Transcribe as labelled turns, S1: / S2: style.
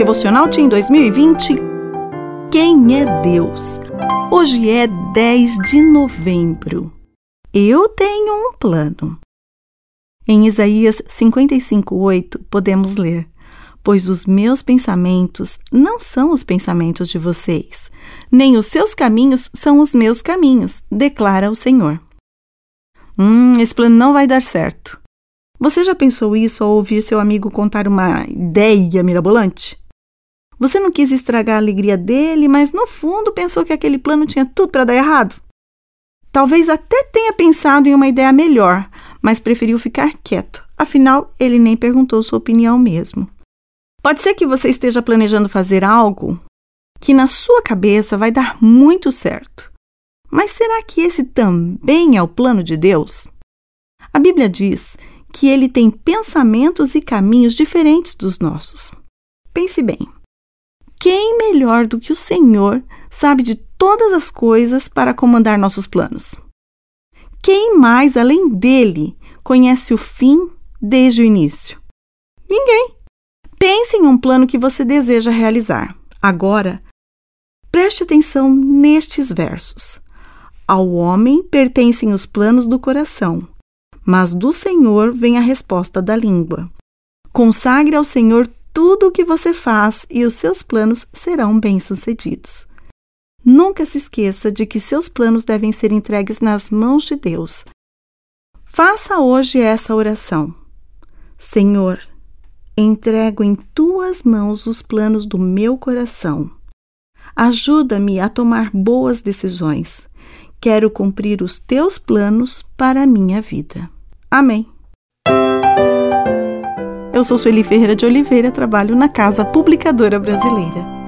S1: Devocional Team 2020 Quem é Deus? Hoje é 10 de novembro. Eu tenho um plano. Em Isaías 55:8 podemos ler: Pois os meus pensamentos não são os pensamentos de vocês, nem os seus caminhos são os meus caminhos, declara o Senhor. Hum, esse plano não vai dar certo. Você já pensou isso ao ouvir seu amigo contar uma ideia mirabolante? Você não quis estragar a alegria dele, mas no fundo pensou que aquele plano tinha tudo para dar errado? Talvez até tenha pensado em uma ideia melhor, mas preferiu ficar quieto. Afinal, ele nem perguntou sua opinião mesmo. Pode ser que você esteja planejando fazer algo que na sua cabeça vai dar muito certo. Mas será que esse também é o plano de Deus? A Bíblia diz que ele tem pensamentos e caminhos diferentes dos nossos. Pense bem. Melhor do que o Senhor sabe de todas as coisas para comandar nossos planos? Quem mais, além dele, conhece o fim desde o início? Ninguém. Pense em um plano que você deseja realizar. Agora, preste atenção nestes versos. Ao homem pertencem os planos do coração, mas do Senhor vem a resposta da língua. Consagre ao Senhor tudo o que você faz e os seus planos serão bem-sucedidos. Nunca se esqueça de que seus planos devem ser entregues nas mãos de Deus. Faça hoje essa oração. Senhor, entrego em tuas mãos os planos do meu coração. Ajuda-me a tomar boas decisões. Quero cumprir os teus planos para a minha vida. Amém. Eu sou Sueli Ferreira de Oliveira, trabalho na Casa Publicadora Brasileira.